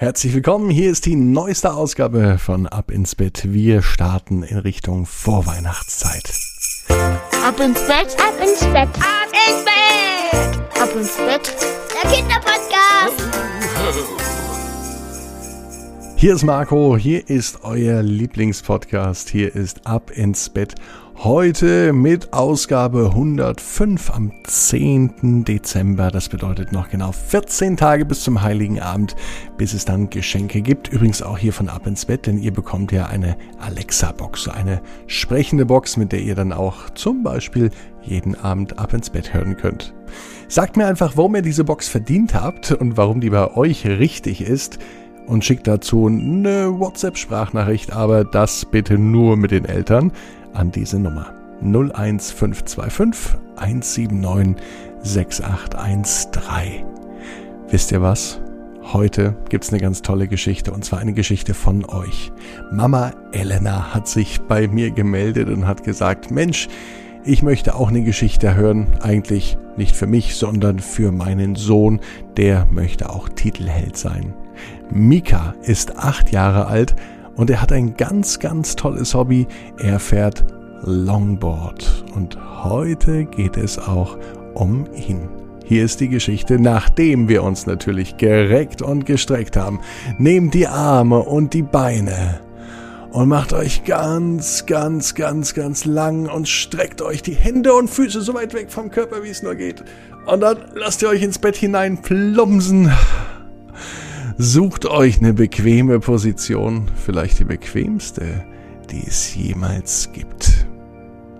Herzlich willkommen, hier ist die neueste Ausgabe von Ab ins Bett. Wir starten in Richtung Vorweihnachtszeit. Ab ins Bett, ab ins Bett, ab ins Bett, ab ins Bett, der Kinderpodcast. Hier ist Marco, hier ist euer Lieblingspodcast, hier ist Ab ins Bett. Heute mit Ausgabe 105 am 10. Dezember. Das bedeutet noch genau 14 Tage bis zum Heiligen Abend, bis es dann Geschenke gibt. Übrigens auch hier von Ab ins Bett, denn ihr bekommt ja eine Alexa-Box, eine sprechende Box, mit der ihr dann auch zum Beispiel jeden Abend Ab ins Bett hören könnt. Sagt mir einfach, warum ihr diese Box verdient habt und warum die bei euch richtig ist und schickt dazu eine WhatsApp-Sprachnachricht, aber das bitte nur mit den Eltern an diese Nummer 01525 179 6813. Wisst ihr was? Heute gibt es eine ganz tolle Geschichte und zwar eine Geschichte von euch. Mama Elena hat sich bei mir gemeldet und hat gesagt, Mensch, ich möchte auch eine Geschichte hören, eigentlich nicht für mich, sondern für meinen Sohn, der möchte auch Titelheld sein. Mika ist acht Jahre alt und er hat ein ganz, ganz tolles Hobby. Er fährt Longboard. Und heute geht es auch um ihn. Hier ist die Geschichte, nachdem wir uns natürlich gereckt und gestreckt haben. Nehmt die Arme und die Beine und macht euch ganz, ganz, ganz, ganz lang und streckt euch die Hände und Füße so weit weg vom Körper, wie es nur geht. Und dann lasst ihr euch ins Bett hinein plumpsen. Sucht euch eine bequeme Position, vielleicht die bequemste, die es jemals gibt.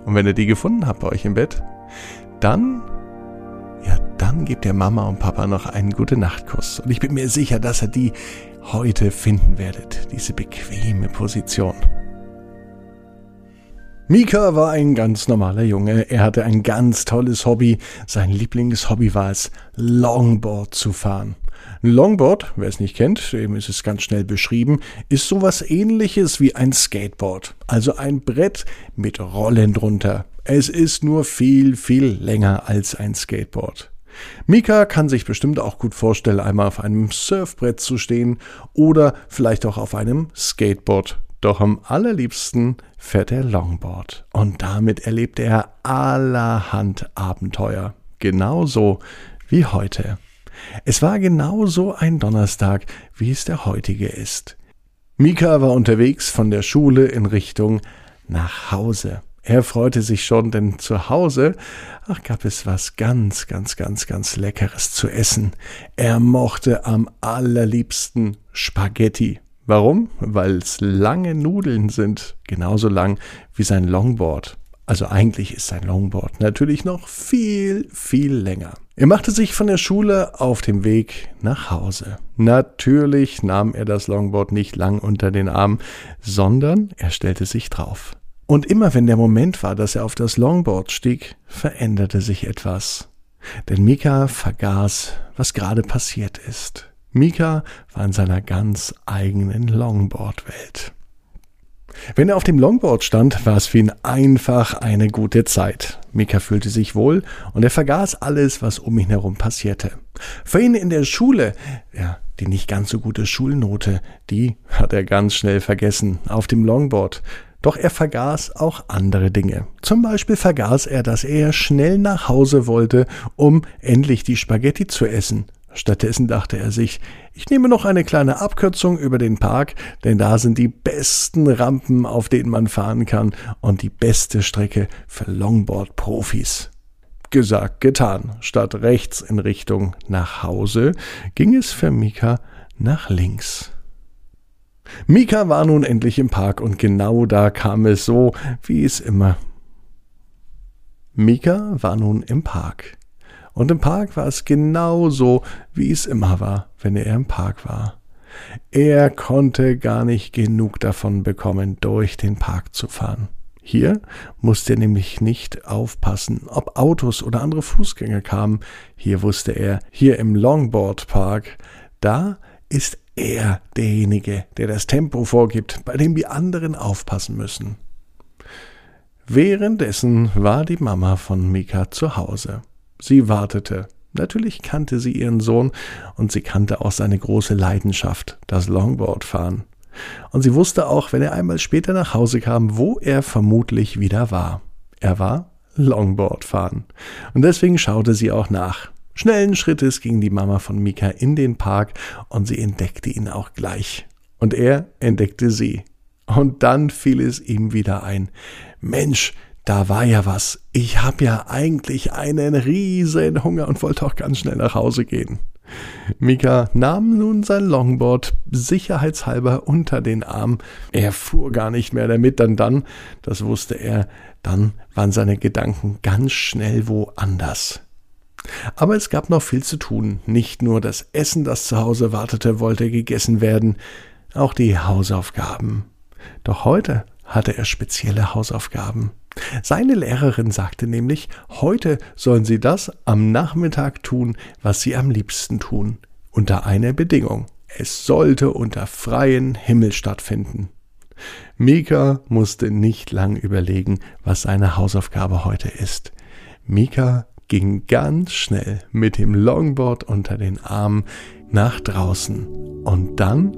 Und wenn ihr die gefunden habt bei euch im Bett, dann, ja, dann gebt ihr Mama und Papa noch einen gute Nachtkuss. Und ich bin mir sicher, dass ihr die heute finden werdet, diese bequeme Position. Mika war ein ganz normaler Junge. Er hatte ein ganz tolles Hobby. Sein Lieblingshobby war es, Longboard zu fahren. Ein Longboard, wer es nicht kennt, dem ist es ganz schnell beschrieben, ist sowas ähnliches wie ein Skateboard. Also ein Brett mit Rollen drunter. Es ist nur viel, viel länger als ein Skateboard. Mika kann sich bestimmt auch gut vorstellen, einmal auf einem Surfbrett zu stehen oder vielleicht auch auf einem Skateboard doch am allerliebsten fährt er Longboard und damit erlebt er allerhand Abenteuer. Genauso wie heute. Es war genauso ein Donnerstag, wie es der heutige ist. Mika war unterwegs von der Schule in Richtung nach Hause. Er freute sich schon, denn zu Hause, ach, gab es was ganz, ganz, ganz, ganz Leckeres zu essen. Er mochte am allerliebsten Spaghetti. Warum? Weil es lange Nudeln sind, genauso lang wie sein Longboard. Also eigentlich ist sein Longboard natürlich noch viel, viel länger. Er machte sich von der Schule auf dem Weg nach Hause. Natürlich nahm er das Longboard nicht lang unter den Arm, sondern er stellte sich drauf. Und immer wenn der Moment war, dass er auf das Longboard stieg, veränderte sich etwas. Denn Mika vergaß, was gerade passiert ist. Mika war in seiner ganz eigenen Longboard-Welt. Wenn er auf dem Longboard stand, war es für ihn einfach eine gute Zeit. Mika fühlte sich wohl und er vergaß alles, was um ihn herum passierte. Für ihn in der Schule, ja, die nicht ganz so gute Schulnote, die hat er ganz schnell vergessen auf dem Longboard. Doch er vergaß auch andere Dinge. Zum Beispiel vergaß er, dass er schnell nach Hause wollte, um endlich die Spaghetti zu essen. Stattdessen dachte er sich, ich nehme noch eine kleine Abkürzung über den Park, denn da sind die besten Rampen, auf denen man fahren kann und die beste Strecke für Longboard-Profis. Gesagt, getan. Statt rechts in Richtung nach Hause ging es für Mika nach links. Mika war nun endlich im Park und genau da kam es so, wie es immer. Mika war nun im Park. Und im Park war es genau so, wie es immer war, wenn er im Park war. Er konnte gar nicht genug davon bekommen, durch den Park zu fahren. Hier musste er nämlich nicht aufpassen, ob Autos oder andere Fußgänger kamen. Hier wusste er, hier im Longboard Park, da ist er derjenige, der das Tempo vorgibt, bei dem die anderen aufpassen müssen. Währenddessen war die Mama von Mika zu Hause. Sie wartete. Natürlich kannte sie ihren Sohn und sie kannte auch seine große Leidenschaft, das Longboardfahren. Und sie wusste auch, wenn er einmal später nach Hause kam, wo er vermutlich wieder war. Er war Longboardfahren. Und deswegen schaute sie auch nach. Schnellen Schrittes ging die Mama von Mika in den Park und sie entdeckte ihn auch gleich. Und er entdeckte sie. Und dann fiel es ihm wieder ein. Mensch, da war ja was. Ich hab ja eigentlich einen riesen Hunger und wollte auch ganz schnell nach Hause gehen. Mika nahm nun sein Longboard sicherheitshalber unter den Arm. Er fuhr gar nicht mehr damit, dann dann, das wusste er, dann waren seine Gedanken ganz schnell woanders. Aber es gab noch viel zu tun. Nicht nur das Essen, das zu Hause wartete, wollte gegessen werden, auch die Hausaufgaben. Doch heute hatte er spezielle Hausaufgaben. Seine Lehrerin sagte nämlich, heute sollen Sie das am Nachmittag tun, was Sie am liebsten tun, unter einer Bedingung. Es sollte unter freiem Himmel stattfinden. Mika musste nicht lang überlegen, was seine Hausaufgabe heute ist. Mika ging ganz schnell mit dem Longboard unter den Armen nach draußen und dann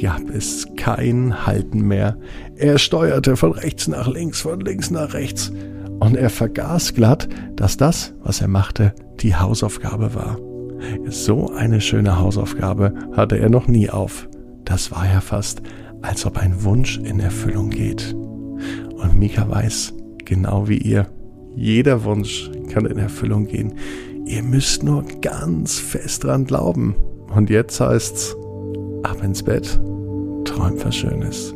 gab es kein Halten mehr. Er steuerte von rechts nach links, von links nach rechts. Und er vergaß glatt, dass das, was er machte, die Hausaufgabe war. So eine schöne Hausaufgabe hatte er noch nie auf. Das war ja fast, als ob ein Wunsch in Erfüllung geht. Und Mika weiß, genau wie ihr, jeder Wunsch kann in Erfüllung gehen. Ihr müsst nur ganz fest dran glauben. Und jetzt heißt's, ab ins Bett, träumt was Schönes.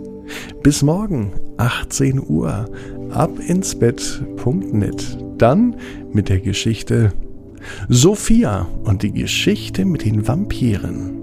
Bis morgen, 18 Uhr, ab ins Bett.net. Dann mit der Geschichte Sophia und die Geschichte mit den Vampiren.